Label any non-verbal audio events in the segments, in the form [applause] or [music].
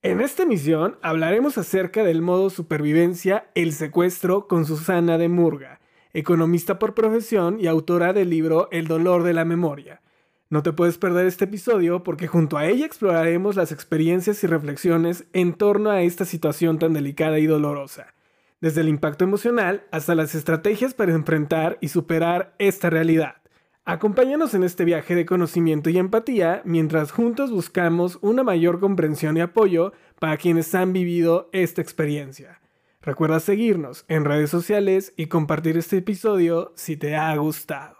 En esta emisión hablaremos acerca del modo supervivencia El secuestro con Susana de Murga, economista por profesión y autora del libro El dolor de la memoria. No te puedes perder este episodio porque junto a ella exploraremos las experiencias y reflexiones en torno a esta situación tan delicada y dolorosa, desde el impacto emocional hasta las estrategias para enfrentar y superar esta realidad. Acompáñanos en este viaje de conocimiento y empatía mientras juntos buscamos una mayor comprensión y apoyo para quienes han vivido esta experiencia. Recuerda seguirnos en redes sociales y compartir este episodio si te ha gustado.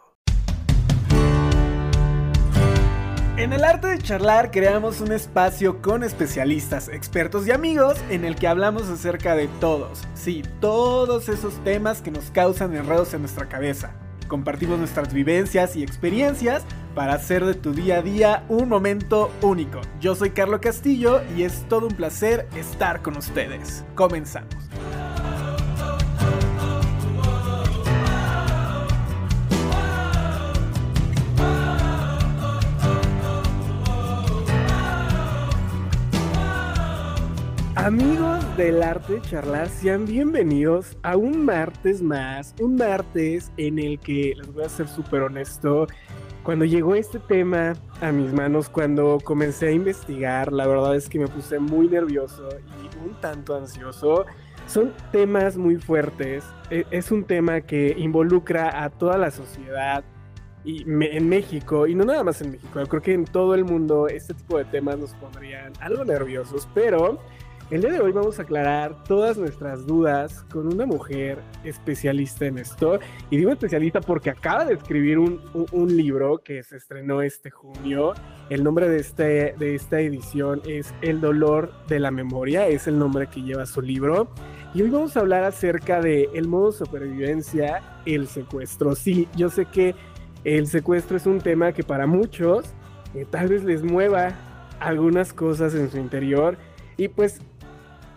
En el arte de charlar creamos un espacio con especialistas, expertos y amigos en el que hablamos acerca de todos, sí, todos esos temas que nos causan enredos en nuestra cabeza Compartimos nuestras vivencias y experiencias para hacer de tu día a día un momento único. Yo soy Carlos Castillo y es todo un placer estar con ustedes. Comenzamos. Amigos del arte de charlar, sean bienvenidos a un martes más, un martes en el que, les voy a ser súper honesto, cuando llegó este tema a mis manos, cuando comencé a investigar, la verdad es que me puse muy nervioso y un tanto ansioso. Son temas muy fuertes, e, es un tema que involucra a toda la sociedad, y en México, y no nada más en México, creo que en todo el mundo este tipo de temas nos pondrían algo nerviosos, pero el día de hoy vamos a aclarar todas nuestras dudas con una mujer especialista en esto. Y digo especialista porque acaba de escribir un, libro que se estrenó este junio. El nombre de, este, de esta edición es El dolor de la memoria, es el nombre que lleva su libro. Y hoy vamos a hablar acerca de el modo supervivencia, el secuestro. Sí, yo sé que el secuestro es un tema que para muchos eh, tal vez les mueva algunas cosas en su interior. Y pues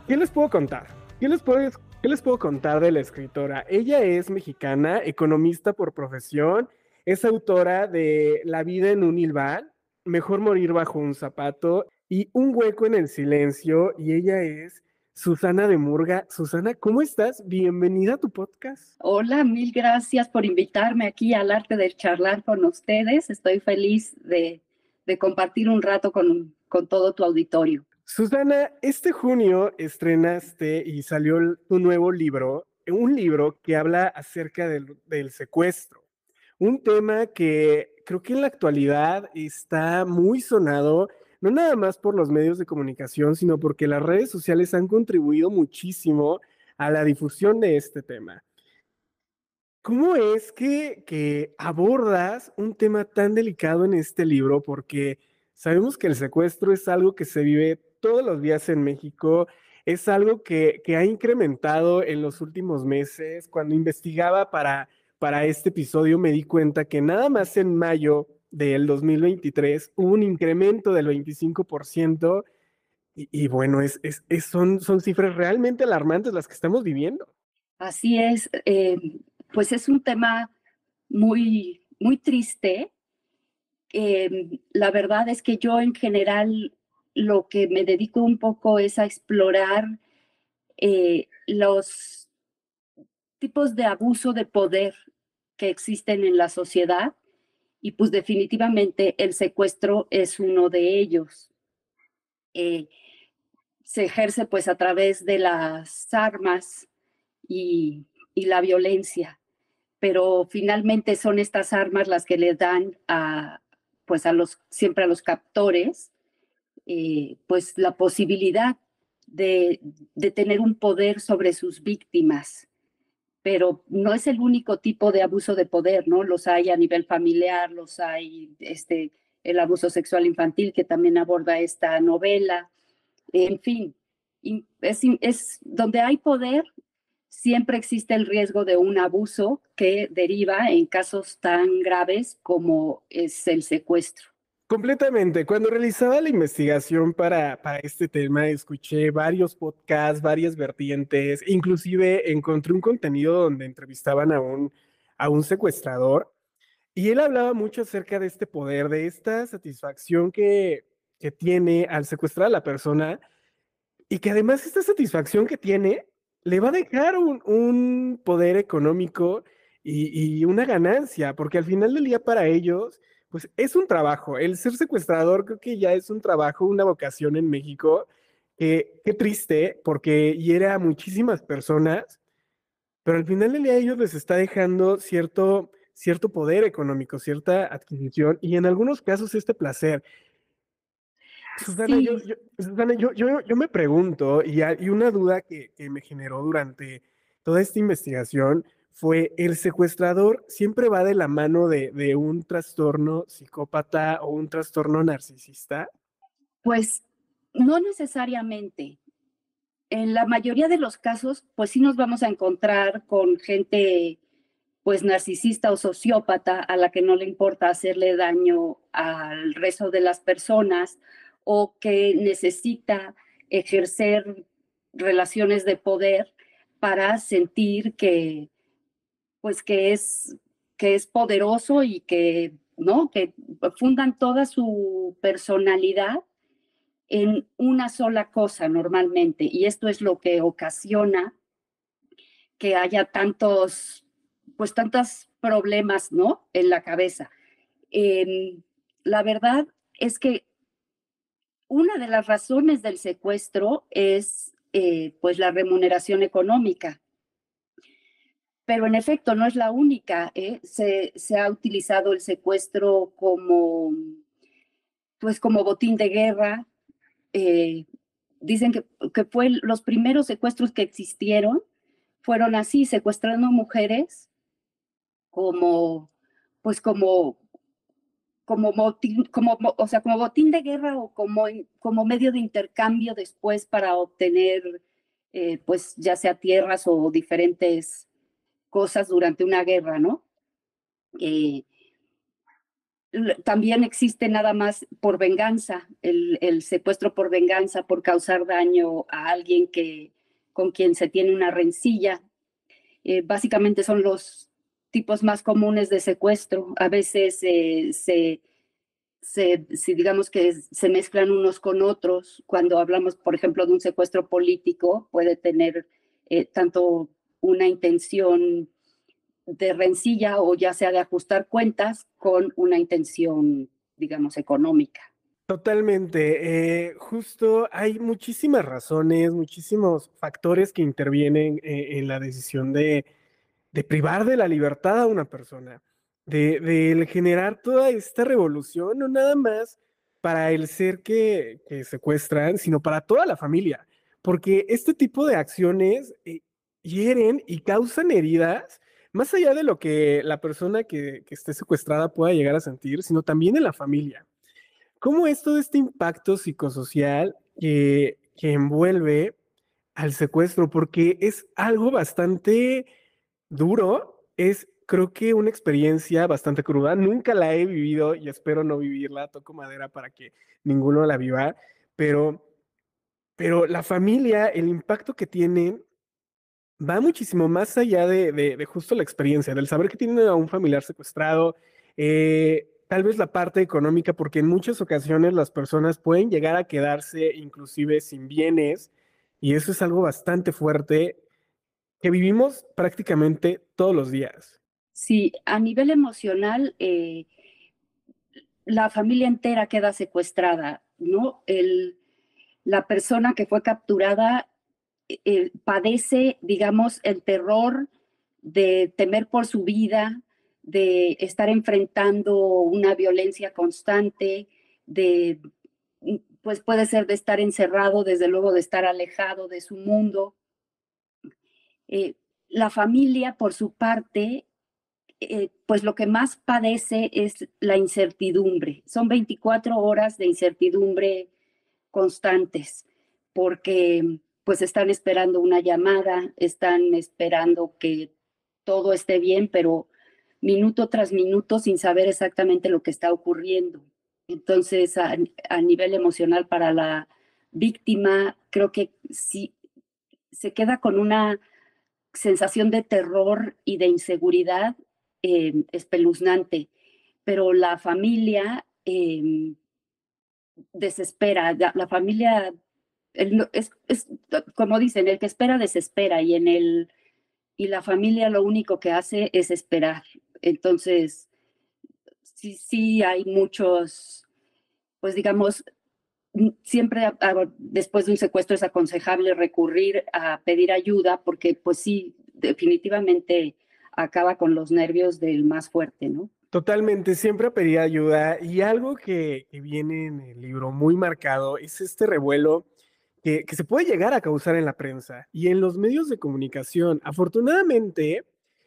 ¿Qué les puedo contar? ¿Qué les puedo, ¿Qué les puedo contar de la escritora? Ella es mexicana, economista por profesión, es autora de La vida en un hilván, Mejor morir bajo un zapato y Un hueco en el silencio. Y ella es Susana de Murga. Susana, ¿cómo estás? Bienvenida a tu podcast. Hola, mil gracias por invitarme aquí al arte del charlar con ustedes. Estoy feliz de, de compartir un rato con, con todo tu auditorio. Susana, este junio estrenaste y salió tu nuevo libro, un libro que habla acerca del, secuestro, un tema que creo que en la actualidad está muy sonado, no nada más por los medios de comunicación, sino porque las redes sociales han contribuido muchísimo a la difusión de este tema. ¿Cómo es que, que abordas un tema tan delicado en este libro? Porque sabemos que el secuestro es algo que se vive todos los días en México. Es algo que, ha incrementado en los últimos meses. Cuando investigaba para, para este episodio me di cuenta que nada más en mayo del 2023 hubo un incremento del 25%. Y, bueno, es, son, son cifras realmente alarmantes las que estamos viviendo. Así es, eh, pues es un tema muy, muy triste. Eh, la verdad es que yo en general lo que me dedico un poco es a explorar eh, los tipos de abuso de poder que existen en la sociedad y pues definitivamente el secuestro es uno de ellos. Eh, se ejerce pues a través de las armas y, y, la violencia, pero finalmente son estas armas las que le dan a pues a los siempre a los captores eh, pues la posibilidad de, tener un poder sobre sus víctimas. Pero no es el único tipo de abuso de poder, ¿no? Los hay a nivel familiar, los hay este, el abuso sexual infantil que también aborda esta novela. En fin, es, es donde hay poder, siempre existe el riesgo de un abuso que deriva en casos tan graves como es el secuestro. Completamente. Cuando realizaba la investigación para, este tema, escuché varios podcasts, varias vertientes, inclusive encontré un contenido donde entrevistaban a un, a un secuestrador y él hablaba mucho acerca de este poder, de esta satisfacción que, que tiene al secuestrar a la persona y que además esta satisfacción que tiene le va a dejar un, poder económico y, una ganancia, porque al final del día para ellos, pues es un trabajo. El ser secuestrador creo que ya es un trabajo, una vocación en México. qué triste, porque hiere a muchísimas personas, pero al final del día ellos les está dejando cierto, cierto poder económico, cierta adquisición y en algunos casos este placer. Susana, yo, yo, me pregunto, y hay una duda que, me generó durante toda esta investigación fue, ¿el secuestrador siempre va de la mano de, un trastorno psicópata o un trastorno narcisista? Pues no necesariamente. En la mayoría de los casos, pues sí nos vamos a encontrar con gente pues narcisista o sociópata a la que no le importa hacerle daño al resto de las personas o que necesita ejercer relaciones de poder para sentir que pues que es que es poderoso y que no que fundan toda su personalidad en una sola cosa normalmente. Y esto es lo que ocasiona que haya tantos pues tantos problemas no en la cabeza. Em, la verdad es que una de las razones del secuestro es eh, pues la remuneración económica. Pero en efecto no es la única. ¿eh? Se, ha utilizado el secuestro como, pues como botín de guerra. Eh, dicen que, que fue los primeros secuestros que existieron fueron así, secuestrando mujeres como, pues como como botín, como, o sea, como botín de guerra o como, como medio de intercambio después para obtener, eh, pues ya sea tierras o diferentes cosas durante una guerra, ¿no? Eh, también existe nada más por venganza, el, secuestro por venganza, por causar daño a alguien que, con quien se tiene una rencilla. Eh, básicamente son los tipos más comunes de secuestro. A veces se, si digamos que se mezclan unos con otros, cuando hablamos, por ejemplo, de un secuestro político, puede tener eh, tanto una intención de rencilla o ya sea de ajustar cuentas con una intención, digamos, económica. Totalmente. Eh, justo hay muchísimas razones, muchísimos factores que intervienen eh, en la decisión de, de privar de la libertad a una persona, de, generar toda esta revolución, no nada más para el ser que, secuestran, sino para toda la familia, porque este tipo de acciones eh, hieren y causan heridas más allá de lo que la persona que, esté secuestrada pueda llegar a sentir, sino también en la familia. ¿Cómo es todo este impacto psicosocial que, que envuelve al secuestro? Porque es algo bastante duro, es creo que una experiencia bastante cruda. Nunca la he vivido y espero no vivirla. Toco madera para que ninguno la viva, pero, pero la familia, el impacto que tienen va muchísimo más allá de, justo la experiencia, del saber que tienen a un familiar secuestrado, eh, tal vez la parte económica, porque en muchas ocasiones las personas pueden llegar a quedarse inclusive sin bienes y eso es algo bastante fuerte que vivimos prácticamente todos los días. Sí, a nivel emocional, eh, la familia entera queda secuestrada, ¿no? El, la persona que fue capturada eh, padece, digamos, el terror de temer por su vida, de estar enfrentando una violencia constante, de, pues puede ser de estar encerrado, desde luego de estar alejado de su mundo. Eh, la familia, por su parte, eh, pues lo que más padece es la incertidumbre. Son 24 horas de incertidumbre constantes, porque pues están esperando una llamada, están esperando que todo esté bien, pero minuto tras minuto sin saber exactamente lo que está ocurriendo. Entonces, a, nivel emocional para la víctima, creo que sí se queda con una sensación de terror y de inseguridad eh, espeluznante, pero la familia em, desespera, la, familia es, como dicen, el que espera desespera y en el y la familia lo único que hace es esperar. Entonces, sí, sí hay muchos, pues digamos, siempre después de un secuestro es aconsejable recurrir a pedir ayuda porque pues sí, definitivamente acaba con los nervios del más fuerte, ¿no? Totalmente, siempre pedir ayuda y algo que, que, viene en el libro muy marcado es este revuelo que, se puede llegar a causar en la prensa y en los medios de comunicación. Afortunadamente,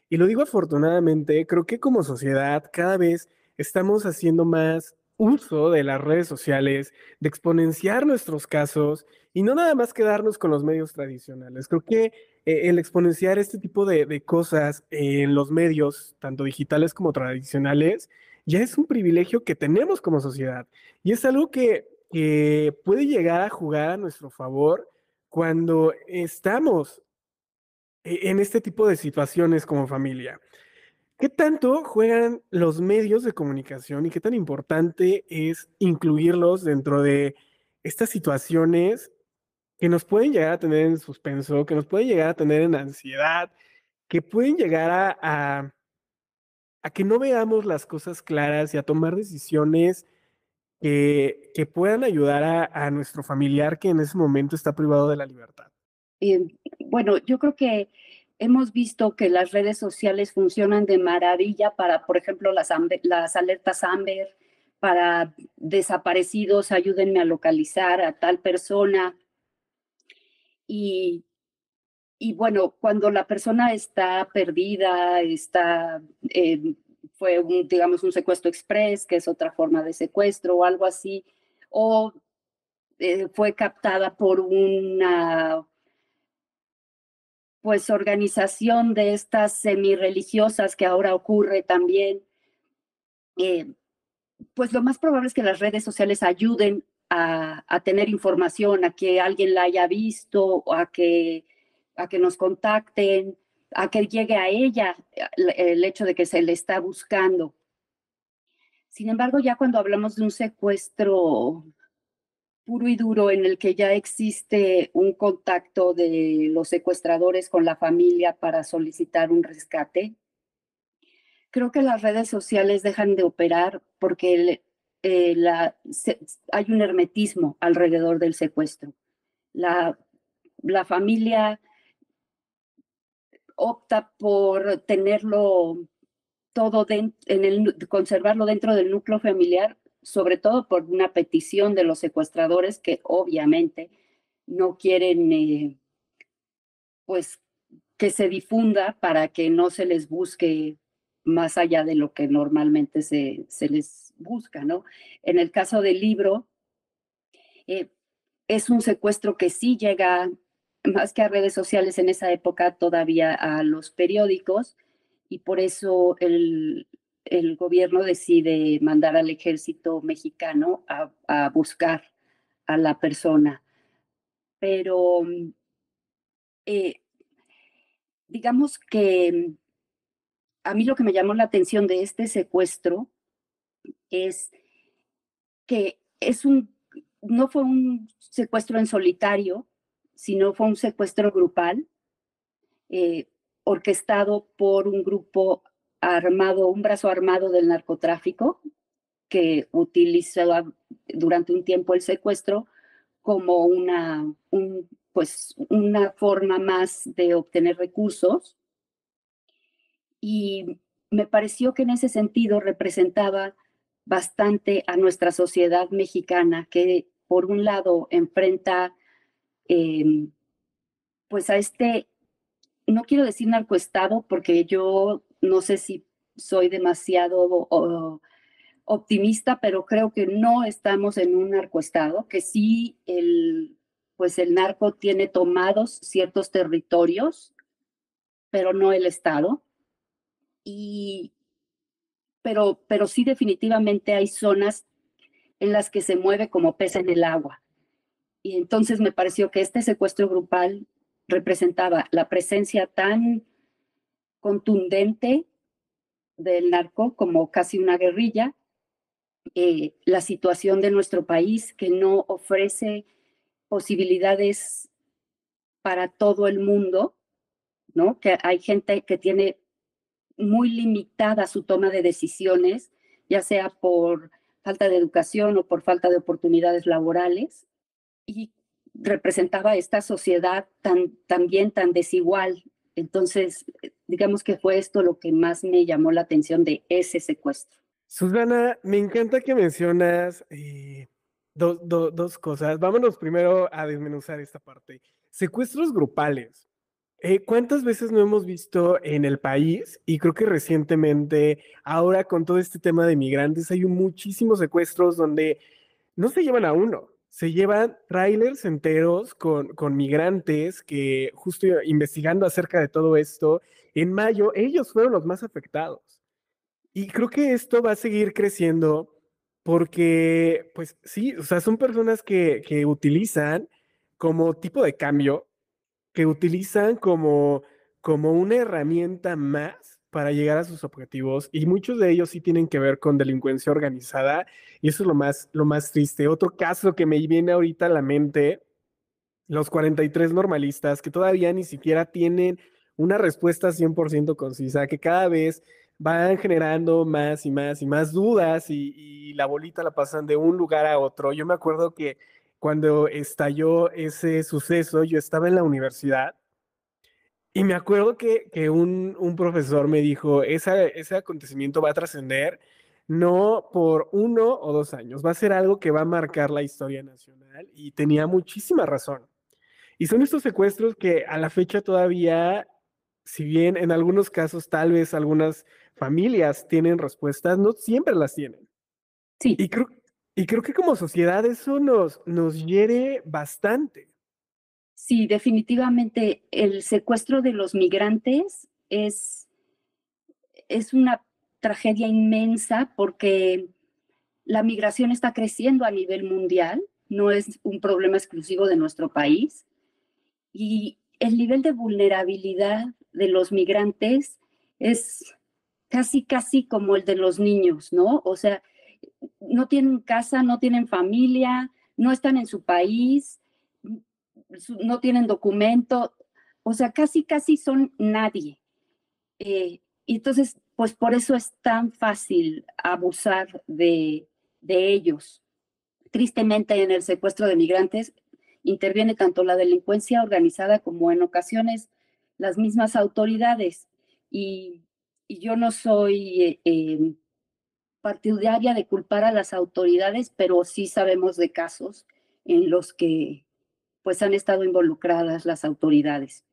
y lo digo afortunadamente, creo que como sociedad cada vez estamos haciendo más uso de las redes sociales, de exponenciar nuestros casos y no nada más quedarnos con los medios tradicionales. Creo que eh, el exponenciar este tipo de, cosas en los medios, tanto digitales como tradicionales, ya es un privilegio que tenemos como sociedad y es algo que, que puede llegar a jugar a nuestro favor cuando estamos e, en este tipo de situaciones como familia. ¿Qué tanto juegan los medios de comunicación y qué tan importante es incluirlos dentro de estas situaciones que nos pueden llegar a tener en suspenso, que nos pueden llegar a tener en ansiedad, que pueden llegar a, a, que no veamos las cosas claras y a tomar decisiones que, puedan ayudar a, nuestro familiar que en ese momento está privado de la libertad? Bueno, yo creo que hemos visto que las redes sociales funcionan de maravilla para, por ejemplo, las, alertas Amber, para desaparecidos, ayúdenme a localizar a tal persona. Y, y bueno, cuando la persona está perdida, está, fue un, digamos, un secuestro express, que es otra forma de secuestro o algo así, o eh, fue captada por una pues organización de estas semirreligiosas que ahora ocurre también, eh, pues lo más probable es que las redes sociales ayuden a, tener información, a que alguien la haya visto, a que, a que nos contacten, a que llegue a ella el hecho de que se le está buscando. Sin embargo, ya cuando hablamos de un secuestro puro y duro en el que ya existe un contacto de los secuestradores con la familia para solicitar un rescate. Creo que las redes sociales dejan de operar porque eh, hay un hermetismo alrededor del secuestro. La, la familia opta por tenerlo todo en el, conservarlo dentro del núcleo familiar sobre todo por una petición de los secuestradores que obviamente no quieren, eh, pues, que se difunda para que no se les busque más allá de lo que normalmente se, se les busca, ¿no? En el caso del libro, eh, es un secuestro que sí llega más que a redes sociales en esa época todavía a los periódicos y por eso el, el gobierno decide mandar al ejército mexicano a, buscar a la persona. Pero eh, digamos que a mí lo que me llamó la atención de este secuestro es que es un, no fue un secuestro en solitario, sino fue un secuestro grupal, eh, orquestado por un grupo armado, un brazo armado del narcotráfico que utilizaba durante un tiempo el secuestro como una, un, pues, una forma más de obtener recursos. Y me pareció que en ese sentido representaba bastante a nuestra sociedad mexicana, que por un lado enfrenta em, pues a este, no quiero decir narcoestado, porque yo no sé si soy demasiado optimista, pero creo que no estamos en un narcoestado, que sí el, pues el narco tiene tomados ciertos territorios, pero no el Estado. Y, pero, pero sí definitivamente hay zonas en las que se mueve como pez en el agua. Y entonces me pareció que este secuestro grupal representaba la presencia tan contundente del narco como casi una guerrilla, eh, la situación de nuestro país que no ofrece posibilidades para todo el mundo, ¿no? Que hay gente que tiene muy limitada su toma de decisiones, ya sea por falta de educación o por falta de oportunidades laborales, y representaba esta sociedad tan, también tan desigual. Entonces, digamos que fue esto lo que más me llamó la atención de ese secuestro. Susana, me encanta que mencionas eh, dos cosas. Vámonos primero a desmenuzar esta parte. Secuestros grupales. Eh, ¿Cuántas veces no hemos visto en el país? Y creo que recientemente, ahora con todo este tema de migrantes, hay muchísimos secuestros donde no se llevan a uno, se llevan trailers enteros con, con migrantes que justo investigando acerca de todo esto, en mayo ellos fueron los más afectados. Y creo que esto va a seguir creciendo porque, pues sí, o sea, son personas que, que utilizan como tipo de cambio que utilizan como, como una herramienta más para llegar a sus objetivos y muchos de ellos sí tienen que ver con delincuencia organizada y eso es lo más, lo más triste. Otro caso que me viene ahorita a la mente, los 43 normalistas que todavía ni siquiera tienen una respuesta 100% concisa, que cada vez van generando más y más y más dudas y, y, la bolita la pasan de un lugar a otro. Yo me acuerdo que cuando estalló ese suceso, yo estaba en la universidad y me acuerdo que, que un, un, profesor me dijo, ese acontecimiento va a trascender no por uno o dos años, va a ser algo que va a marcar la historia nacional y tenía muchísima razón. Y son estos secuestros que a la fecha todavía, si bien en algunos casos tal vez algunas familias tienen respuestas, no siempre las tienen. Sí. Y creo, y creo que como sociedad eso nos, nos hiere bastante. Sí, definitivamente el secuestro de los migrantes es, es una tragedia inmensa porque la migración está creciendo a nivel mundial, no es un problema exclusivo de nuestro país. Y el nivel de vulnerabilidad de los migrantes es casi, casi como el de los niños, ¿no? O sea, no tienen casa, no tienen familia, no están en su país, no tienen documento, o sea, casi, casi son nadie. Eh, entonces, pues por eso es tan fácil abusar de, de ellos. Tristemente, en el secuestro de migrantes interviene tanto la delincuencia organizada como en ocasiones las mismas autoridades. Y, y yo no soy eh, eh, partidaria de culpar a las autoridades, pero sí sabemos de casos en los que pues han estado involucradas las autoridades.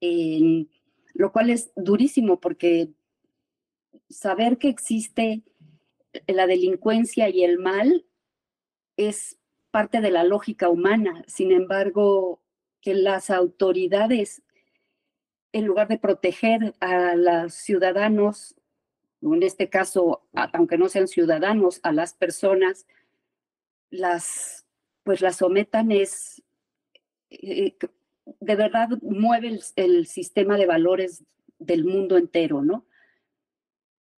lo cual es durísimo porque saber que existe la delincuencia y el mal es parte de la lógica humana. Sin embargo, que las autoridades, en lugar de proteger a los ciudadanos en este caso, aunque no sean ciudadanos, a las personas, las, pues las sometan es, de verdad mueve el, sistema de valores del mundo entero, ¿no?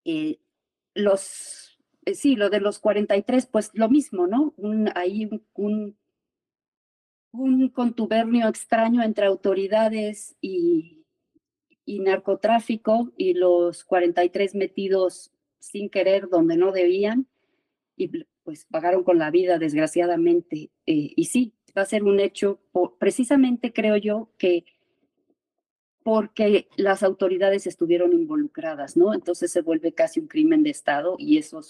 Eh, los, eh, sí, lo de los 43, pues lo mismo, ¿no? Un, hay un, contubernio extraño entre autoridades y, y narcotráfico y los 43 metidos sin querer donde no debían y pues pagaron con la vida desgraciadamente. Eh, y sí, va a ser un hecho, precisamente creo yo que porque las autoridades estuvieron involucradas, ¿no? Entonces se vuelve casi un crimen de Estado y eso,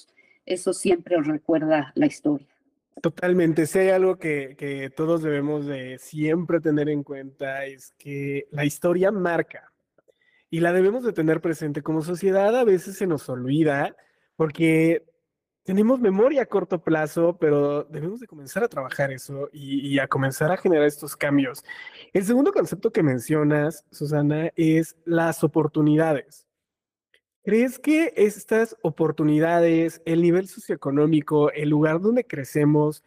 eso siempre recuerda la historia. Totalmente, si hay algo que, que todos debemos de siempre tener en cuenta es que la historia marca, y la debemos de tener presente. Como sociedad a veces se nos olvida porque tenemos memoria a corto plazo, pero debemos de comenzar a trabajar eso y, a comenzar a generar estos cambios. El segundo concepto que mencionas, Susana, es las oportunidades. ¿Crees que estas oportunidades, el nivel socioeconómico, el lugar donde crecemos,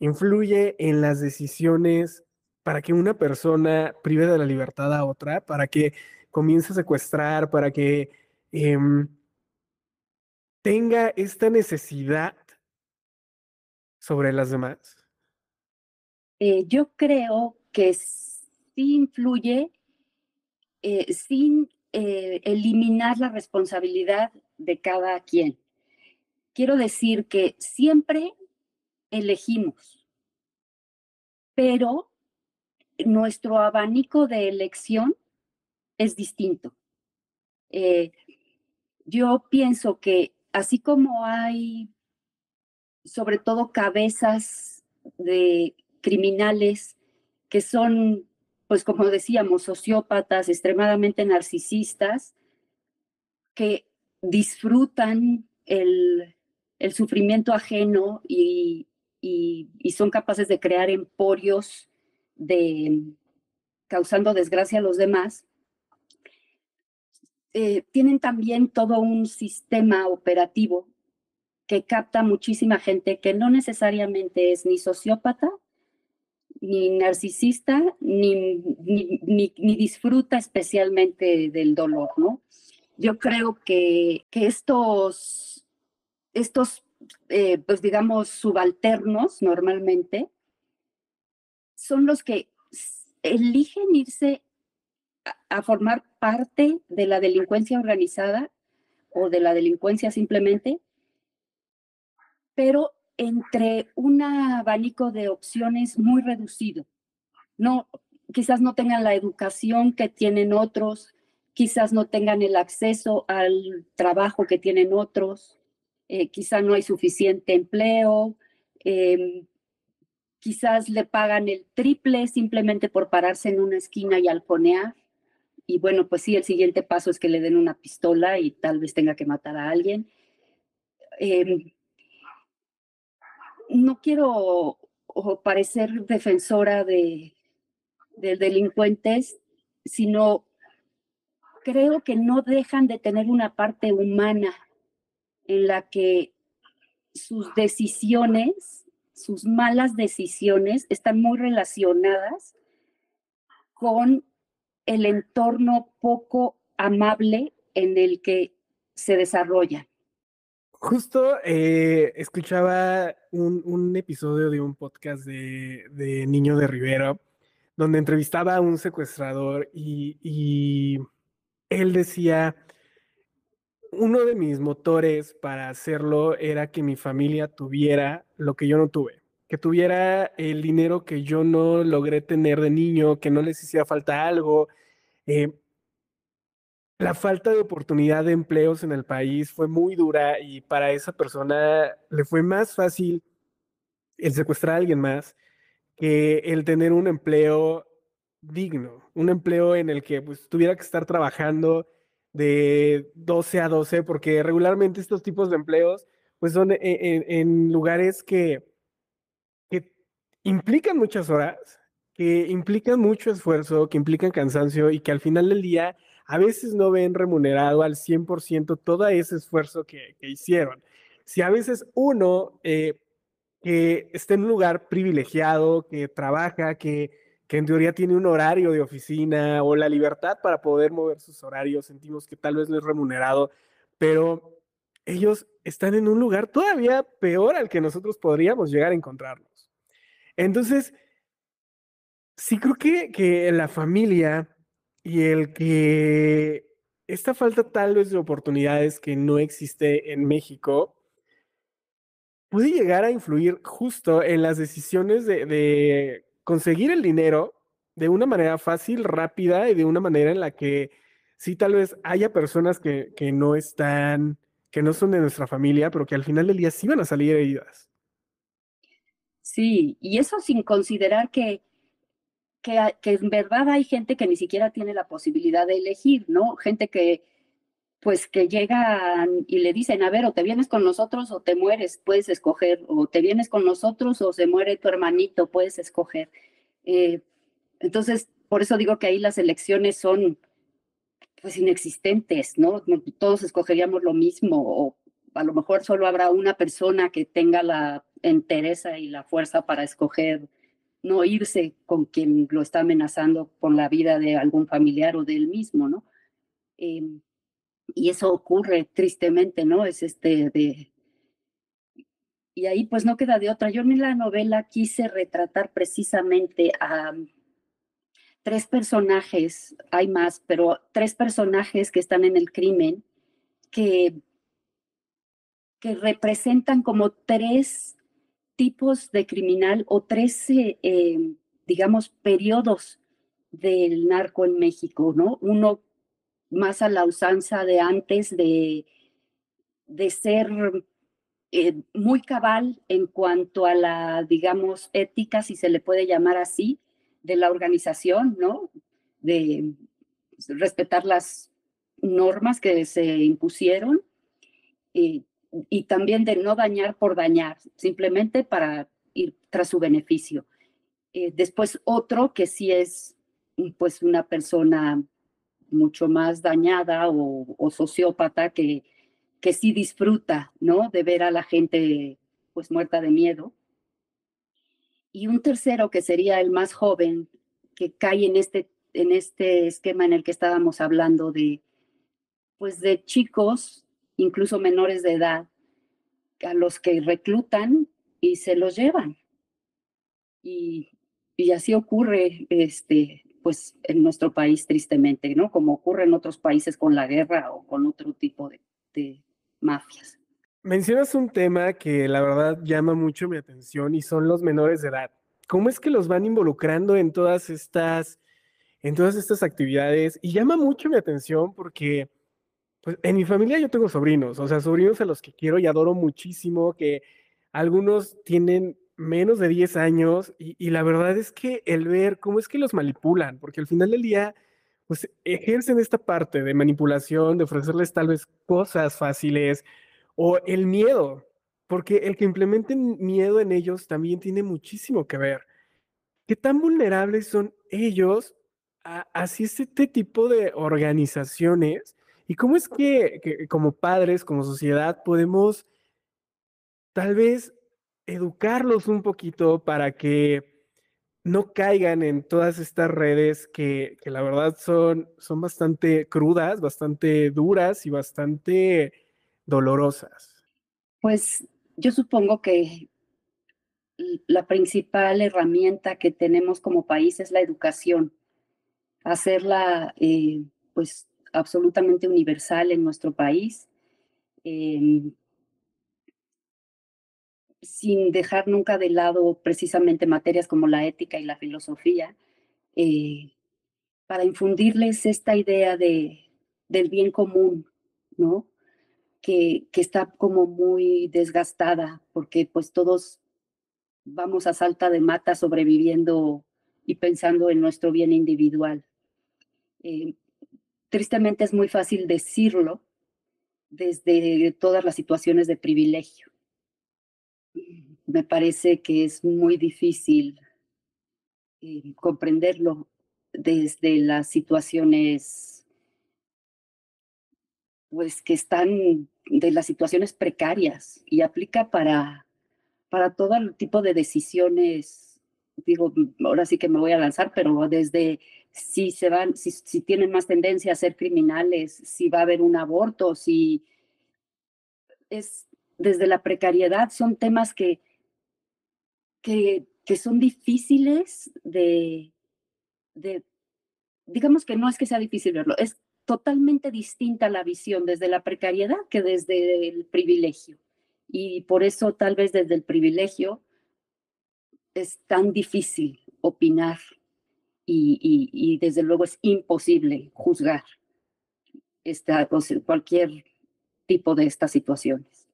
influye en las decisiones para que una persona prive de la libertad a otra, para que comienza a secuestrar, para que em, tenga esta necesidad sobre las demás? eh, yo creo que sí influye eh, sin eh, eliminar la responsabilidad de cada quien. Quiero decir que siempre elegimos, pero nuestro abanico de elección es distinto. yo pienso que así como hay sobre todo cabezas de criminales que son, pues como decíamos, sociópatas, extremadamente narcisistas, que disfrutan el, sufrimiento ajeno y, son capaces de crear emporios de causando desgracia a los demás, eh, tienen también todo un sistema operativo que capta muchísima gente que no necesariamente es ni sociópata ni narcisista, ni, ni, disfruta especialmente del dolor, ¿no? Yo creo que, que estos, estos eh, pues digamos, subalternos normalmente, son los que eligen irse a formar parte de la delincuencia organizada o de la delincuencia simplemente, pero entre un abanico de opciones muy reducido. No, quizás no tengan la educación que tienen otros, quizás no tengan el acceso al trabajo que tienen otros, eh, quizás no hay suficiente empleo, em, quizás le pagan el triple simplemente por pararse en una esquina y alconear. Y bueno, pues sí, el siguiente paso es que le den una pistola y tal vez tenga que matar a alguien. Em, no quiero parecer defensora de, delincuentes, sino creo que no dejan de tener una parte humana en la que sus decisiones, sus malas decisiones están muy relacionadas con el entorno poco amable en el que se desarrollan. Justo eh, escuchaba un, episodio de un podcast de, Niño de Rivera, donde entrevistaba a un secuestrador y, él decía, uno de mis motores para hacerlo era que mi familia tuviera lo que yo no tuve, que tuviera el dinero que yo no logré tener de niño, que no les hiciera falta algo. Eh, la falta de oportunidad de empleos en el país fue muy dura y para esa persona le fue más fácil el secuestrar a alguien más que el tener un empleo digno, un empleo en el que pues, tuviera que estar trabajando de 12 a 12, porque regularmente estos tipos de empleos pues son en, en lugares que, que implican muchas horas, que implican mucho esfuerzo, que implican cansancio y que al final del día a veces no ven remunerado al 100% todo ese esfuerzo que, hicieron. Si a veces uno eh, que está en un lugar privilegiado, que trabaja, que, que en teoría tiene un horario de oficina o la libertad para poder mover sus horarios, sentimos que tal vez no es remunerado, pero ellos están en un lugar todavía peor al que nosotros podríamos llegar a encontrarnos. Entonces, sí creo que, que la familia y el que esta falta tal vez de oportunidades que no existe en México puede llegar a influir justo en las decisiones de, conseguir el dinero de una manera fácil, rápida y de una manera en la que sí tal vez haya personas que, que no están, que no son de nuestra familia, pero que al final del día sí van a salir heridas. Sí, y eso sin considerar que que, en verdad hay gente que ni siquiera tiene la posibilidad de elegir, ¿no? Gente que, pues, que llegan y le dicen, a ver, o te vienes con nosotros o te mueres, puedes escoger, o te vienes con nosotros o se muere tu hermanito, puedes escoger. Eh, entonces, por eso digo que ahí las elecciones son, pues, inexistentes, ¿no? Todos escogeríamos lo mismo, o a lo mejor solo habrá una persona que tenga la entereza y la fuerza para escoger no irse con quien lo está amenazando con la vida de algún familiar o de él mismo, ¿no? Em, y eso ocurre tristemente, ¿no? Es este de... y ahí pues no queda de otra. Yo en la novela quise retratar precisamente a tres personajes, hay más, pero tres personajes que están en el crimen que, que representan como tres tipos de criminal o tres, eh, digamos, periodos del narco en México, ¿no? Uno más a la usanza de antes de, de ser eh, muy cabal en cuanto a la, digamos, ética, si se le puede llamar así, de la organización, ¿no? De respetar las normas que se impusieron y, también de no dañar por dañar, simplemente para ir tras su beneficio. Eh, después otro que sí es pues una persona mucho más dañada o, sociópata que, que sí disfruta, ¿no? De ver a la gente pues muerta de miedo y un tercero que sería el más joven, que cae en este, en este esquema en el que estábamos hablando de, pues de chicos, incluso menores de edad, a los que reclutan y se los llevan. Y, y así ocurre, este, pues en nuestro país tristemente, ¿no? Como ocurre en otros países con la guerra o con otro tipo de, de mafias. Mencionas un tema que la verdad llama mucho mi atención y son los menores de edad. ¿Cómo es que los van involucrando en todas estas, en todas estas actividades? Y llama mucho mi atención porque, pues, en mi familia yo tengo sobrinos, o sea, sobrinos a los que quiero y adoro muchísimo, que algunos tienen menos de 10 años y, la verdad es que el ver cómo es que los manipulan, porque al final del día, pues ejercen esta parte de manipulación, de ofrecerles tal vez cosas fáciles, o el miedo, porque el que implementen miedo en ellos también tiene muchísimo que ver. ¿Qué tan vulnerables son ellos hacia este tipo de organizaciones? ¿Y cómo es que, como padres, como sociedad, podemos tal vez educarlos un poquito para que no caigan en todas estas redes que, que, la verdad son, son bastante crudas, bastante duras y bastante dolorosas? Pues yo supongo que la principal herramienta que tenemos como país es la educación, hacerla eh, pues absolutamente universal en nuestro país, em, sin dejar nunca de lado precisamente materias como la ética y la filosofía, eh, para infundirles esta idea de, del bien común, ¿no? que, está como muy desgastada, porque pues todos vamos a salta de mata sobreviviendo y pensando en nuestro bien individual. Eh, tristemente es muy fácil decirlo desde todas las situaciones de privilegio. Me parece que es muy difícil eh, comprenderlo desde las situaciones pues que están de las situaciones precarias y aplica para, para todo tipo de decisiones. Digo, ahora sí que me voy a lanzar, pero desde si se van, si, si tienen más tendencia a ser criminales, si va a haber un aborto, si es desde la precariedad, son temas que, que, que son difíciles de, de, digamos que no es que sea difícil verlo, es totalmente distinta la visión desde la precariedad que desde el privilegio. Y por eso tal vez desde el privilegio es tan difícil opinar y, desde luego es imposible juzgar cualquier tipo de estas situaciones.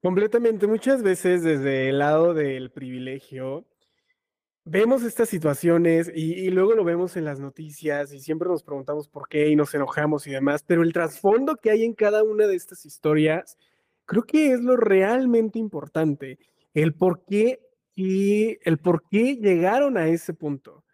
Completamente. Muchas veces desde el lado del privilegio vemos estas situaciones y, luego lo vemos en las noticias y siempre nos preguntamos por qué y nos enojamos y demás, pero el trasfondo que hay en cada una de estas historias creo que es lo realmente importante, el por qué y el por qué llegaron a ese punto.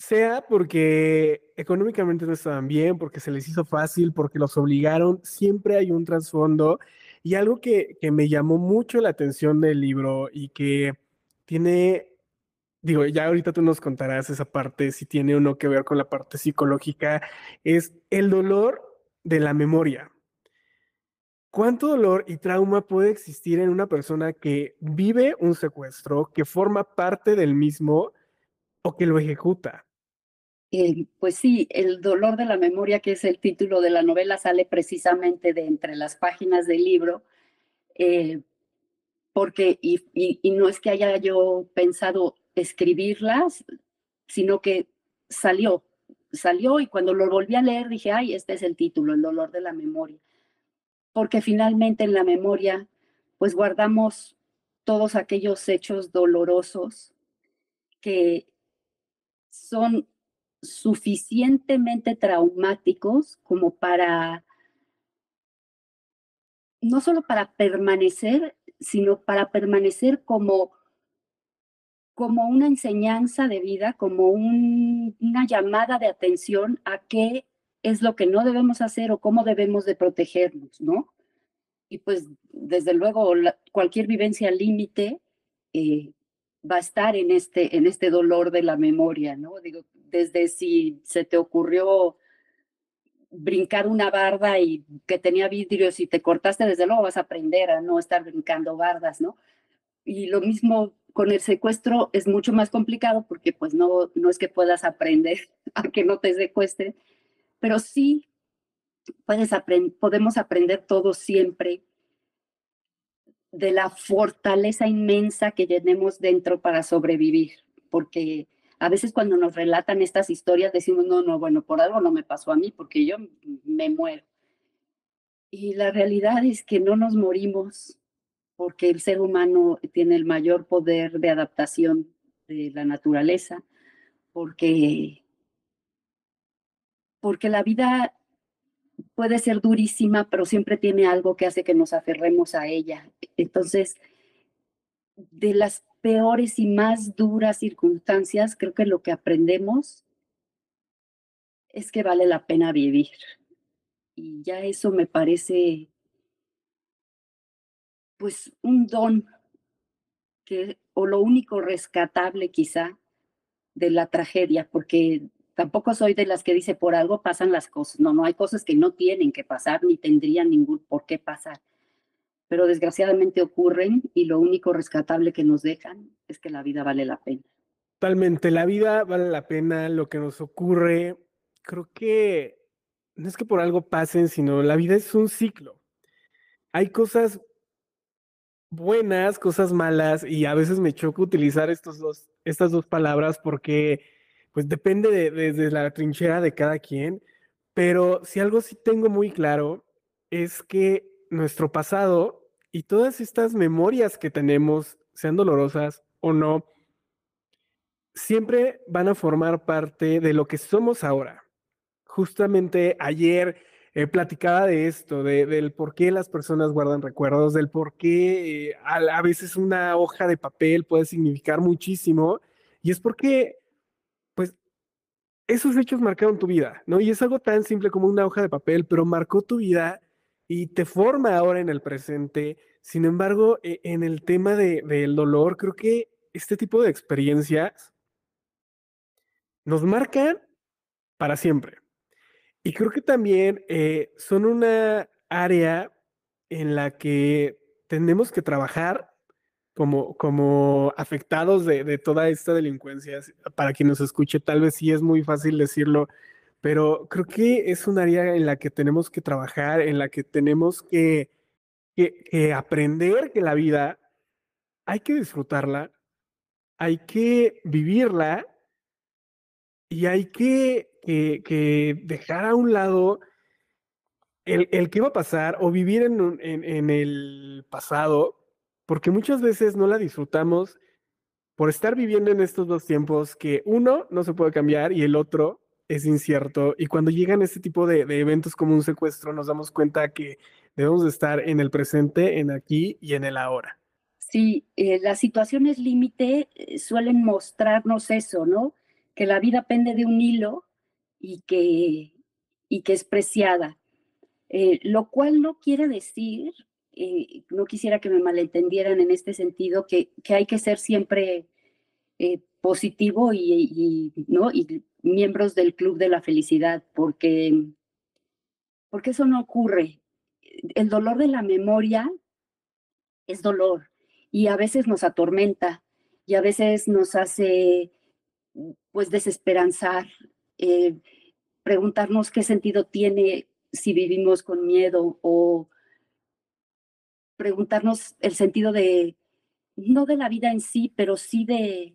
Sea porque económicamente no estaban bien, porque se les hizo fácil, porque los obligaron, siempre hay un trasfondo. Y algo que, que me llamó mucho la atención del libro y que tiene digo, ya ahorita tú nos contarás esa parte, si tiene o no que ver con la parte psicológica, es el dolor de la memoria. ¿Cuánto dolor y trauma puede existir en una persona que vive un secuestro, que forma parte del mismo o que lo ejecuta? Pues sí, el dolor de la memoria, que es el título de la novela, sale precisamente de entre las páginas del libro, eh, porque, y, y, no es que haya yo pensado escribirlas, sino que salió, salió y cuando lo volví a leer dije, ay, este es el título, el dolor de la memoria, porque finalmente en la memoria, pues guardamos todos aquellos hechos dolorosos que son suficientemente traumáticos como para, no solo para permanecer, sino para permanecer como, como una enseñanza de vida, como una llamada de atención a qué es lo que no debemos hacer o cómo debemos de protegernos, ¿no? Y pues desde luego cualquier vivencia límite eh, va a estar en este, en este dolor de la memoria, ¿no? Digo, desde si se te ocurrió brincar una barda y que tenía vidrios y te cortaste, desde luego vas a aprender a no estar brincando bardas, ¿no? Y lo mismo con el secuestro es mucho más complicado porque pues no, no es que puedas aprender [laughs] a que no te secuestren, pero sí puedes podemos aprender todo siempre de la fortaleza inmensa que tenemos dentro para sobrevivir, porque a veces cuando nos relatan estas historias decimos, no, no, bueno, por algo no me pasó a mí, porque yo me muero. Y la realidad es que no nos morimos porque el ser humano tiene el mayor poder de adaptación de la naturaleza, porque, porque la vida puede ser durísima, pero siempre tiene algo que hace que nos aferremos a ella. Entonces, de las peores y más duras circunstancias, creo que lo que aprendemos es que vale la pena vivir. Y ya eso me parece, pues, un don que, o lo único rescatable quizá de la tragedia, porque tampoco soy de las que dice por algo pasan las cosas. No, no hay cosas que no tienen que pasar ni tendrían ningún por qué pasar pero desgraciadamente ocurren y lo único rescatable que nos dejan es que la vida vale la pena. Totalmente, la vida vale la pena, lo que nos ocurre, creo que no es que por algo pasen, sino la vida es un ciclo. Hay cosas buenas, cosas malas, y a veces me choca utilizar estos dos, estas dos palabras porque pues depende de, desde la trinchera de cada quien, pero si algo sí tengo muy claro es que nuestro pasado y todas estas memorias que tenemos, sean dolorosas o no, siempre van a formar parte de lo que somos ahora. Justamente ayer eh, platicaba de esto, del por qué las personas guardan recuerdos, del por qué eh, a, veces una hoja de papel puede significar muchísimo. Y es porque, pues, esos hechos marcaron tu vida, ¿no? Y es algo tan simple como una hoja de papel, pero marcó tu vida y te forma ahora en el presente. Sin embargo, e, en el tema de, del dolor, creo que este tipo de experiencias nos marcan para siempre. Y creo que también eh, son una área en la que tenemos que trabajar como, como afectados de, de, toda esta delincuencia. Para quien nos escuche, tal vez sí es muy fácil decirlo, pero creo que es un área en la que tenemos que trabajar, en la que tenemos que, que, aprender que la vida hay que disfrutarla, hay que vivirla y hay que, que, dejar a un lado el, el qué va a pasar o vivir en, en, en el pasado, porque muchas veces no la disfrutamos por estar viviendo en estos dos tiempos que uno no se puede cambiar y el otro es incierto. Y cuando llegan este tipo de, eventos como un secuestro, nos damos cuenta que debemos de estar en el presente, en aquí y en el ahora. Sí, eh, las situaciones límite eh, suelen mostrarnos eso, ¿no? Que la vida pende de un hilo y que, y que es preciada. Eh, lo cual no quiere decir, no quisiera que me malentendieran en este sentido, que, que hay que ser siempre positivo y, ¿no? y miembros del Club de la Felicidad, porque, porque eso no ocurre. el dolor de la memoria es dolor y a veces nos atormenta y a veces nos hace pues desesperanzar, eh, preguntarnos qué sentido tiene si vivimos con miedo o preguntarnos el sentido de, no de la vida en sí, pero sí de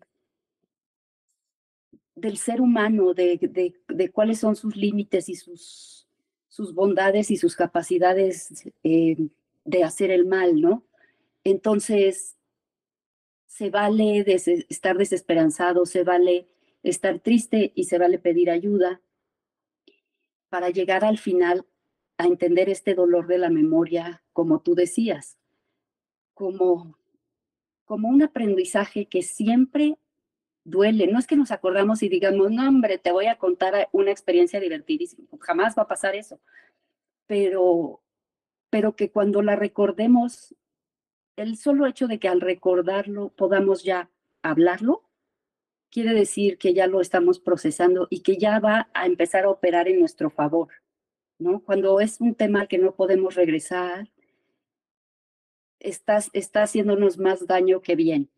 del ser humano, de, de, cuáles son sus límites y sus, sus bondades y sus capacidades eh, de hacer el mal, ¿no? Entonces, se vale estar desesperanzado, se vale estar triste y se vale pedir ayuda para llegar al final a entender este dolor de la memoria, como tú decías, como, como un aprendizaje que siempre duele. No es que nos acordamos y digamos, no, hombre, te voy a contar una experiencia divertidísima. Jamás va a pasar eso. Pero, pero que cuando la recordemos, el solo hecho de que al recordarlo podamos ya hablarlo, quiere decir que ya lo estamos procesando y que ya va a empezar a operar en nuestro favor, ¿no? Cuando es un tema que no podemos regresar, está, está haciéndonos más daño que bien.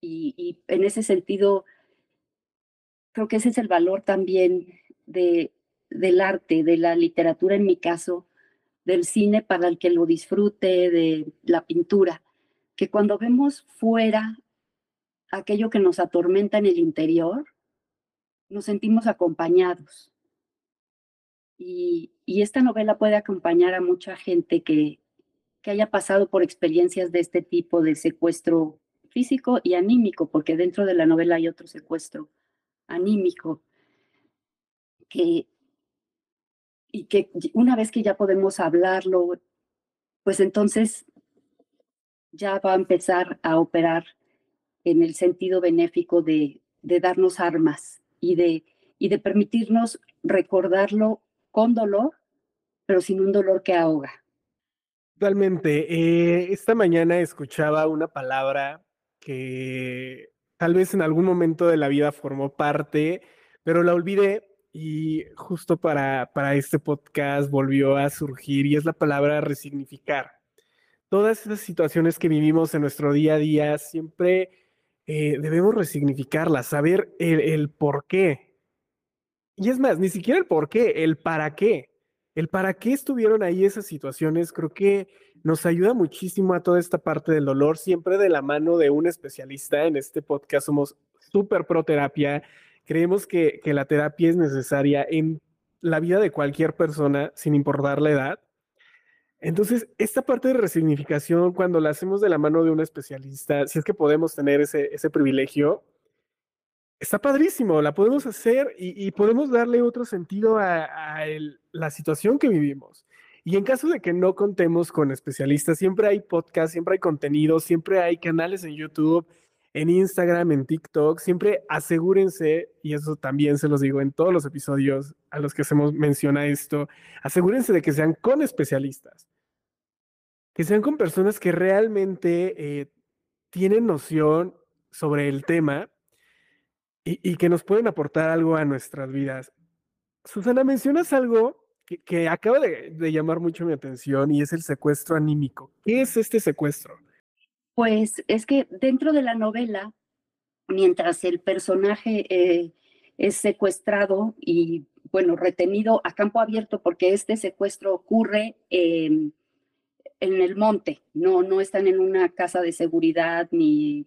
Y, en ese sentido, creo que ese es el valor también de, del arte, de la literatura en mi caso, del cine para el que lo disfrute, de la pintura, que cuando vemos fuera aquello que nos atormenta en el interior, nos sentimos acompañados. Y, y esta novela puede acompañar a mucha gente que, que haya pasado por experiencias de este tipo de secuestro físico y anímico, porque dentro de la novela hay otro secuestro anímico, que, y que una vez que ya podemos hablarlo, pues entonces ya va a empezar a operar en el sentido benéfico de, de darnos armas y de, y de permitirnos recordarlo con dolor, pero sin un dolor que ahoga. Totalmente. Eh, esta mañana escuchaba una palabra que tal vez en algún momento de la vida formó parte, pero la olvidé y justo para, para este podcast volvió a surgir y es la palabra resignificar. Todas esas situaciones que vivimos en nuestro día a día siempre eh, debemos resignificarlas, saber el, el por qué. Y es más, ni siquiera el por qué, el para qué. El para qué estuvieron ahí esas situaciones creo que nos ayuda muchísimo a toda esta parte del dolor, siempre de la mano de un especialista. En este podcast somos súper pro terapia. Creemos que, que la terapia es necesaria en la vida de cualquier persona, sin importar la edad. Entonces, esta parte de resignificación, cuando la hacemos de la mano de un especialista, si es que podemos tener ese, ese privilegio, está padrísimo, la podemos hacer y, podemos darle otro sentido a, la situación que vivimos. Y en caso de que no contemos con especialistas, siempre hay podcast, siempre hay contenido, siempre hay canales en YouTube, en Instagram, en TikTok. Siempre asegúrense, y eso también se los digo en todos los episodios a los que hacemos menciona esto, asegúrense de que sean con especialistas, que sean con personas que realmente eh, tienen noción sobre el tema y que nos pueden aportar algo a nuestras vidas. Susana, mencionas algo que, acaba de, llamar mucho mi atención y es el secuestro anímico. ¿Qué es este secuestro? Pues es que dentro de la novela, mientras el personaje eh, es secuestrado y, bueno, retenido a campo abierto, porque este secuestro ocurre en el monte, no, no están en una casa de seguridad ni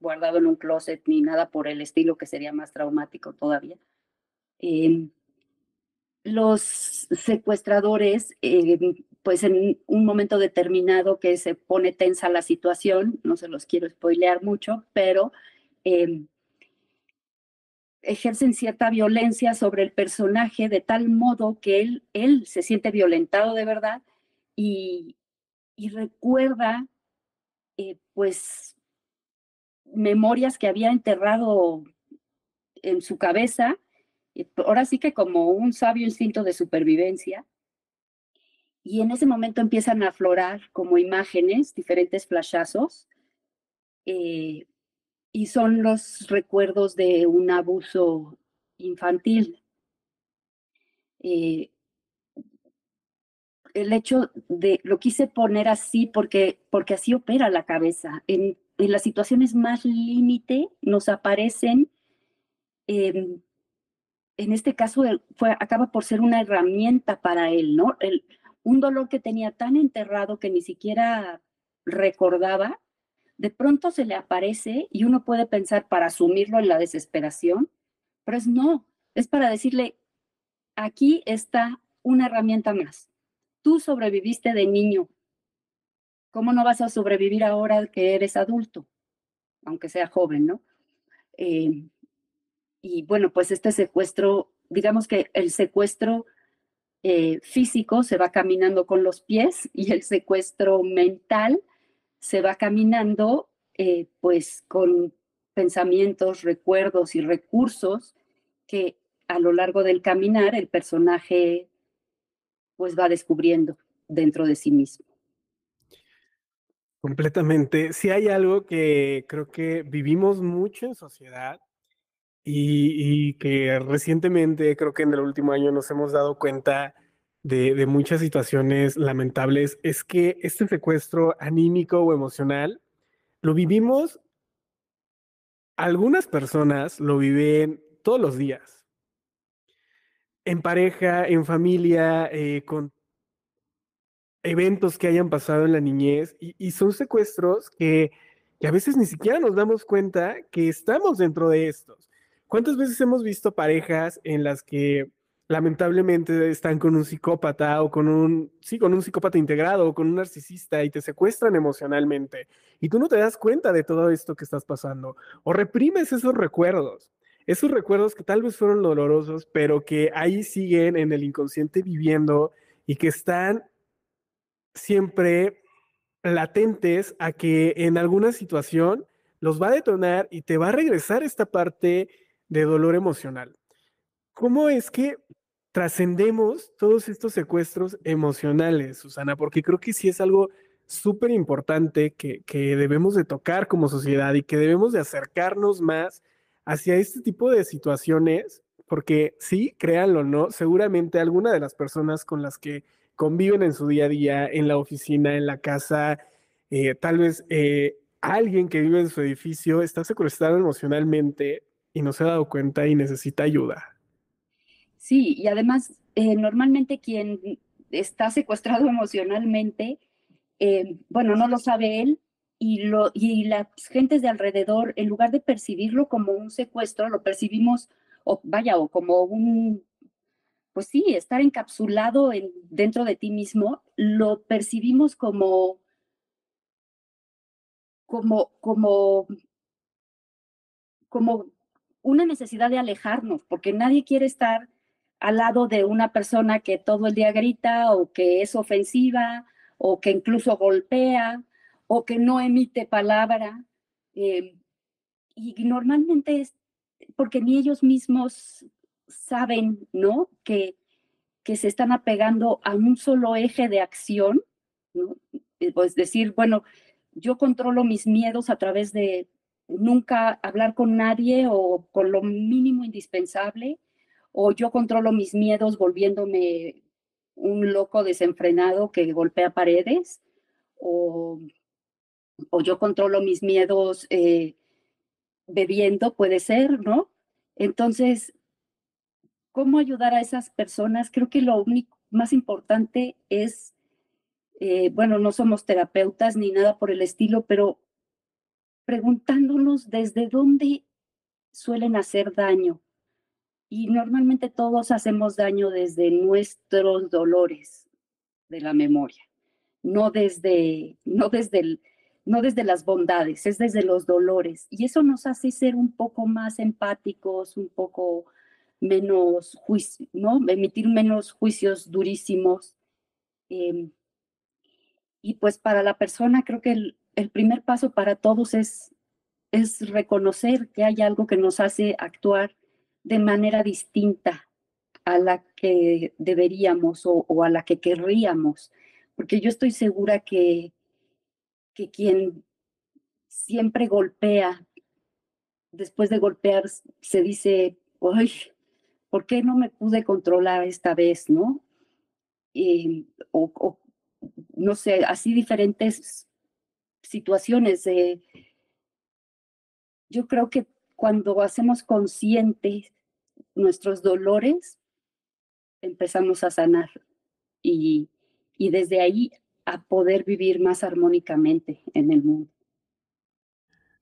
guardado en un closet ni nada por el estilo que sería más traumático todavía. Eh, los secuestradores, eh, pues en un momento determinado que se pone tensa la situación, no se los quiero spoilear mucho, pero em, ejercen cierta violencia sobre el personaje de tal modo que él, él se siente violentado de verdad y, recuerda eh, pues memorias que había enterrado en su cabeza ahora sí que como un sabio instinto de supervivencia. Y en ese momento empiezan a aflorar como imágenes, diferentes flashazos, eh, y son los recuerdos de un abuso infantil. Eh, el hecho de, lo quise poner así porque, porque así opera la cabeza. En, las situaciones más límite nos aparecen, em, en este caso fue, acaba por ser una herramienta para él, ¿no? El, un dolor que tenía tan enterrado que ni siquiera recordaba, de pronto se le aparece y uno puede pensar para asumirlo en la desesperación, pero es no, es para decirle, aquí está una herramienta más. Tú sobreviviste de niño. ¿Cómo no vas a sobrevivir ahora que eres adulto? Aunque sea joven, ¿no? Eh, y bueno, pues este secuestro, digamos que el secuestro eh, físico se va caminando con los pies y el secuestro mental se va caminando eh, pues con pensamientos, recuerdos y recursos que a lo largo del caminar el personaje pues va descubriendo dentro de sí mismo. Completamente. Si hay algo que creo que vivimos mucho en sociedad y, que recientemente, creo que en el último año nos hemos dado cuenta de, muchas situaciones lamentables, es que este secuestro anímico o emocional lo vivimos, algunas personas lo viven todos los días, en pareja, en familia, eh, con eventos que hayan pasado en la niñez, y, son secuestros que a veces ni siquiera nos damos cuenta que estamos dentro de estos. ¿Cuántas veces hemos visto parejas en las que lamentablemente están con un psicópata o con un, sí, con un psicópata integrado o con un narcisista y te secuestran emocionalmente y tú no te das cuenta de todo esto que estás pasando o reprimes esos recuerdos, esos recuerdos que tal vez fueron dolorosos, pero que ahí siguen en el inconsciente viviendo y que están siempre latentes a que en alguna situación los va a detonar y te va a regresar esta parte de dolor emocional. ¿Cómo es que trascendemos todos estos secuestros emocionales, Susana? Porque creo que sí es algo súper importante que, que, debemos de tocar como sociedad y que debemos de acercarnos más hacia este tipo de situaciones, porque sí, créanlo, ¿no? Seguramente alguna de las personas con las que conviven en su día a día, en la oficina, en la casa, eh, tal vez eh, alguien que vive en su edificio está secuestrado emocionalmente y no se ha dado cuenta y necesita ayuda. Sí, y además, eh, normalmente quien está secuestrado [laughs] emocionalmente, eh, bueno, no lo sabe él y, lo, y las gentes de alrededor, en lugar de percibirlo como un secuestro, lo percibimos, o vaya, o como un, pues sí, estar encapsulado en, dentro de ti mismo, lo percibimos como, como, como, como una necesidad de alejarnos, porque nadie quiere estar al lado de una persona que todo el día grita o que es ofensiva o que incluso golpea o que no emite palabra. Eh, y normalmente es porque ni ellos mismos saben, ¿no? Que, que se están apegando a un solo eje de acción, ¿no? Pues decir, bueno, yo controlo mis miedos a través de nunca hablar con nadie o con lo mínimo indispensable, o yo controlo mis miedos volviéndome un loco desenfrenado que golpea paredes, o, o yo controlo mis miedos eh, bebiendo, puede ser, ¿no? Entonces, ¿cómo ayudar a esas personas? Creo que lo único más importante es, eh, bueno, no somos terapeutas ni nada por el estilo, pero preguntándonos desde dónde suelen hacer daño. Y normalmente todos hacemos daño desde nuestros dolores de la memoria, no desde, no desde, no desde las bondades, es desde los dolores. Y eso nos hace ser un poco más empáticos, un poco menos juicio, ¿no? Emitir menos juicios durísimos. Em, y pues para la persona creo que el primer paso para todos es, es reconocer que hay algo que nos hace actuar de manera distinta a la que deberíamos o, a la que querríamos, porque yo estoy segura que, que quien siempre golpea, después de golpear, se dice, ay, ¿por qué no me pude controlar esta vez, no? eh, o, no sé, así diferentes situaciones. yo creo que cuando hacemos conscientes nuestros dolores, empezamos a sanar y, y desde ahí a poder vivir más armónicamente en el mundo.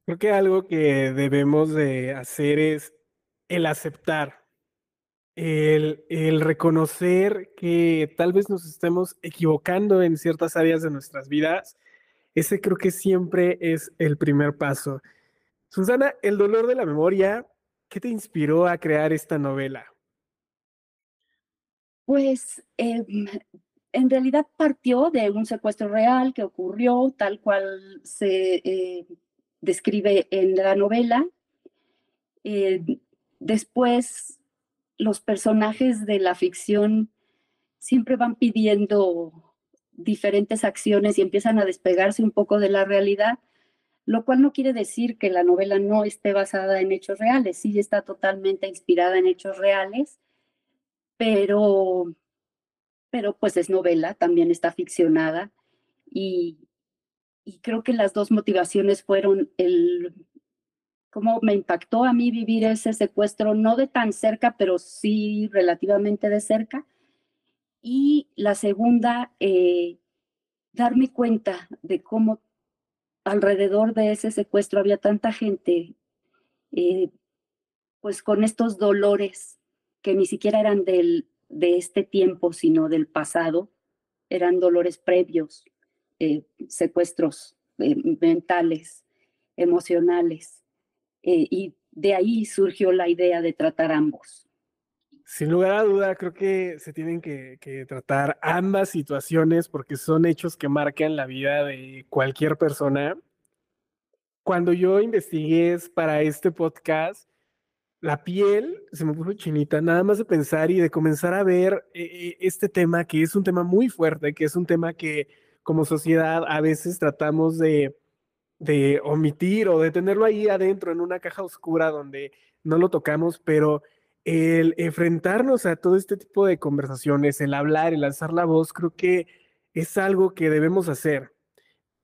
Creo que algo que debemos de hacer es el aceptar, el, el, reconocer que tal vez nos estemos equivocando en ciertas áreas de nuestras vidas. Ese creo que siempre es el primer paso. Susana, el dolor de la memoria, ¿qué te inspiró a crear esta novela? Pues em, en realidad partió de un secuestro real que ocurrió tal cual se eh, describe en la novela. Eh, después, los personajes de la ficción siempre van pidiendo diferentes acciones y empiezan a despegarse un poco de la realidad, lo cual no quiere decir que la novela no esté basada en hechos reales, sí está totalmente inspirada en hechos reales, pero, pero pues es novela, también está ficcionada y, y creo que las dos motivaciones fueron el cómo me impactó a mí vivir ese secuestro, no de tan cerca, pero sí relativamente de cerca. Y la segunda, eh, darme cuenta de cómo alrededor de ese secuestro había tanta gente, eh, pues con estos dolores que ni siquiera eran del, de este tiempo, sino del pasado, eran dolores previos eh, secuestros mentales, emocionales. Y de ahí surgió la idea de tratar ambos. Sin lugar a duda, creo que se tienen que, que, tratar ambas situaciones porque son hechos que marcan la vida de cualquier persona. Cuando yo investigué para este podcast, la piel se me puso chinita, nada más de pensar y de comenzar a ver este tema, que es un tema muy fuerte, que es un tema que como sociedad a veces tratamos de, de omitir o de tenerlo ahí adentro en una caja oscura donde no lo tocamos, pero el enfrentarnos a todo este tipo de conversaciones, el hablar, el alzar la voz, creo que es algo que debemos hacer.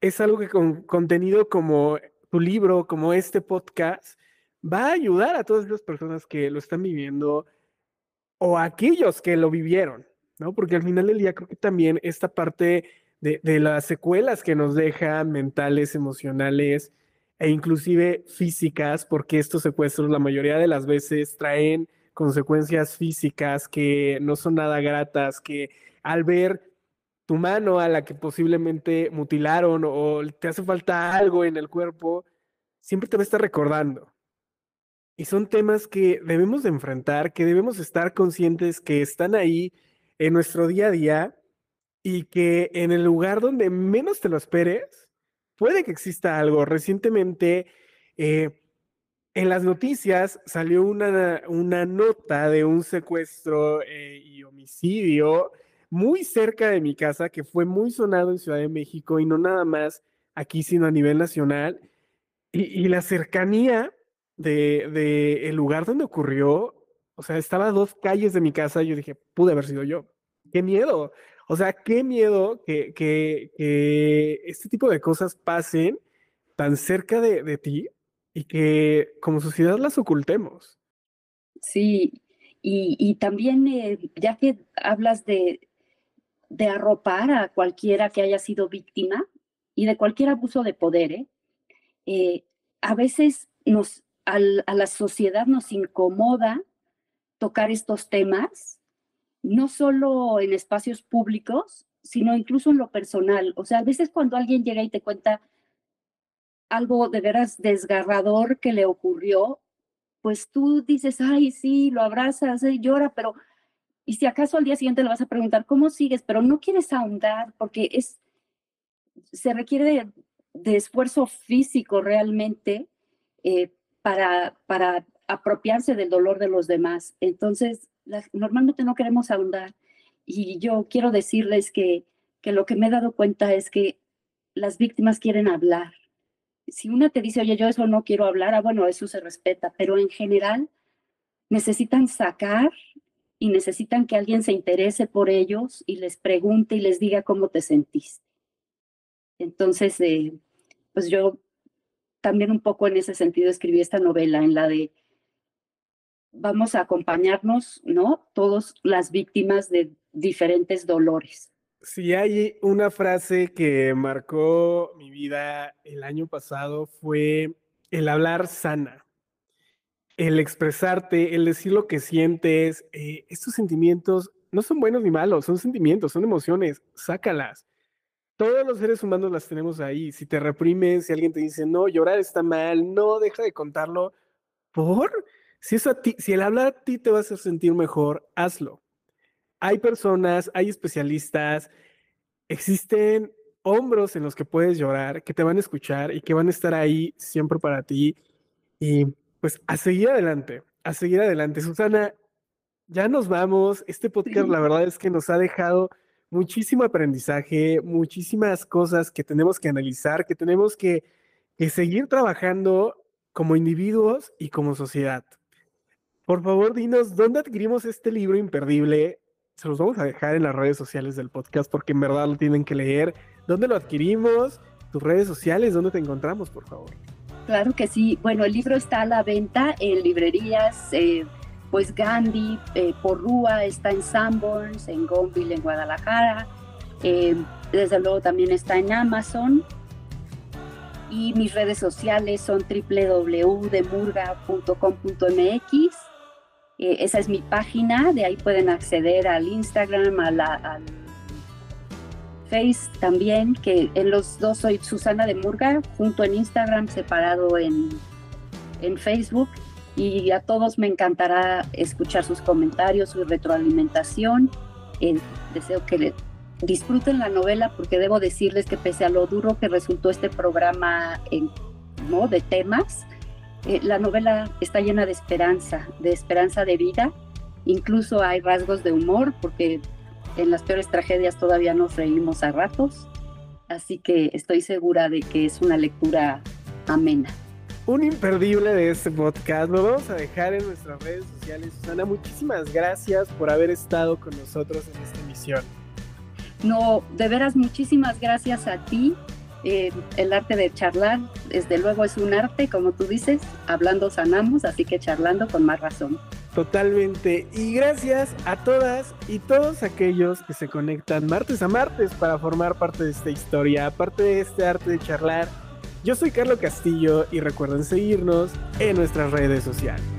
Es algo que con contenido como tu libro, como este podcast, va a ayudar a todas las personas que lo están viviendo o a aquellos que lo vivieron, ¿no? Porque al final del día creo que también esta parte de, las secuelas que nos dejan mentales, emocionales e inclusive físicas, porque estos secuestros la mayoría de las veces traen consecuencias físicas que no son nada gratas, que al ver tu mano a la que posiblemente mutilaron o te hace falta algo en el cuerpo, siempre te va a estar recordando. Y son temas que debemos de enfrentar, que debemos estar conscientes que están ahí en nuestro día a día y que en el lugar donde menos te lo esperes, puede que exista algo. Recientemente, eh, en las noticias salió una, una, nota de un secuestro eh, y homicidio muy cerca de mi casa que fue muy sonado en Ciudad de México y no nada más aquí, sino a nivel nacional. Y, la cercanía del de, el lugar donde ocurrió, o sea, estaba a dos calles de mi casa y yo dije, pude haber sido yo. Qué miedo. O sea, qué miedo que, que, este tipo de cosas pasen tan cerca de, ti y que como sociedad las ocultemos. Sí, y, también eh, ya que hablas de, de arropar a cualquiera que haya sido víctima y de cualquier abuso de poder, ¿eh? Eh, a veces nos, a la sociedad nos incomoda tocar estos temas no solo en espacios públicos, sino incluso en lo personal. O sea, a veces cuando alguien llega y te cuenta algo de veras desgarrador que le ocurrió, pues tú dices, ay, sí, lo abrazas, y llora, pero, y si acaso al día siguiente le vas a preguntar, ¿cómo sigues? Pero no quieres ahondar porque es, se requiere de, esfuerzo físico realmente eh, para, para apropiarse del dolor de los demás. Entonces, normalmente no queremos ahondar. Y yo quiero decirles que, que lo que me he dado cuenta es que las víctimas quieren hablar. Si una te dice, oye, yo eso no quiero hablar, ah, bueno, eso se respeta, pero en general necesitan sacar y necesitan que alguien se interese por ellos y les pregunte y les diga cómo te sentiste. Entonces, eh, pues yo también un poco en ese sentido escribí esta novela en la de vamos a acompañarnos, ¿no? Todos las víctimas de diferentes dolores. Si hay una frase que marcó mi vida el año pasado fue el hablar sana, el expresarte, el decir lo que sientes. Eh, estos sentimientos no son buenos ni malos, son sentimientos, son emociones, sácalas. Todos los seres humanos las tenemos ahí. Si te reprimes, si alguien te dice, no, llorar está mal, no, deja de contarlo, ¿por? Si, eso a ti, si el hablar a ti te va a hacer sentir mejor, hazlo. Hay personas, hay especialistas, existen hombros en los que puedes llorar, que te van a escuchar y que van a estar ahí siempre para ti. Y pues a seguir adelante, a seguir adelante. Susana, ya nos vamos. Este podcast, la verdad es que nos ha dejado muchísimo aprendizaje, muchísimas cosas que tenemos que analizar, que tenemos que, que seguir trabajando como individuos y como sociedad. Por favor, dinos dónde adquirimos este libro imperdible. Se los vamos a dejar en las redes sociales del podcast porque en verdad lo tienen que leer. ¿Dónde lo adquirimos? Tus redes sociales, ¿dónde te encontramos, por favor? Claro que sí. Bueno, el libro está a la venta en librerías, eh, pues Gandhi, eh, Porrúa, está en Sanborns, en Gonville, en Guadalajara. Eh, desde luego también está en Amazon. Y mis redes sociales son www.demurga.com.mx eh, esa es mi página, de ahí pueden acceder al Instagram, al Face también, que en los dos soy Susana de Murga, junto en Instagram, separado en, en Facebook. Y a todos me encantará escuchar sus comentarios, su retroalimentación. Eh, deseo que disfruten la novela porque debo decirles que pese a lo duro que resultó este programa ¿no? de temas, eh, la novela está llena de esperanza, de esperanza de vida. Incluso hay rasgos de humor, porque en las peores tragedias todavía nos reímos a ratos. Así que estoy segura de que es una lectura amena. Un imperdible de este podcast. Lo vamos a dejar en nuestras redes sociales. Susana, muchísimas gracias por haber estado con nosotros en esta emisión. No, de veras, muchísimas gracias a ti eh, el arte de charlar, desde luego, es un arte, como tú dices, hablando sanamos, así que charlando con más razón. Totalmente. Y gracias a todas y todos aquellos que se conectan martes a martes para formar parte de esta historia, parte de este arte de charlar. Yo soy Carlos Castillo y recuerden seguirnos en nuestras redes sociales.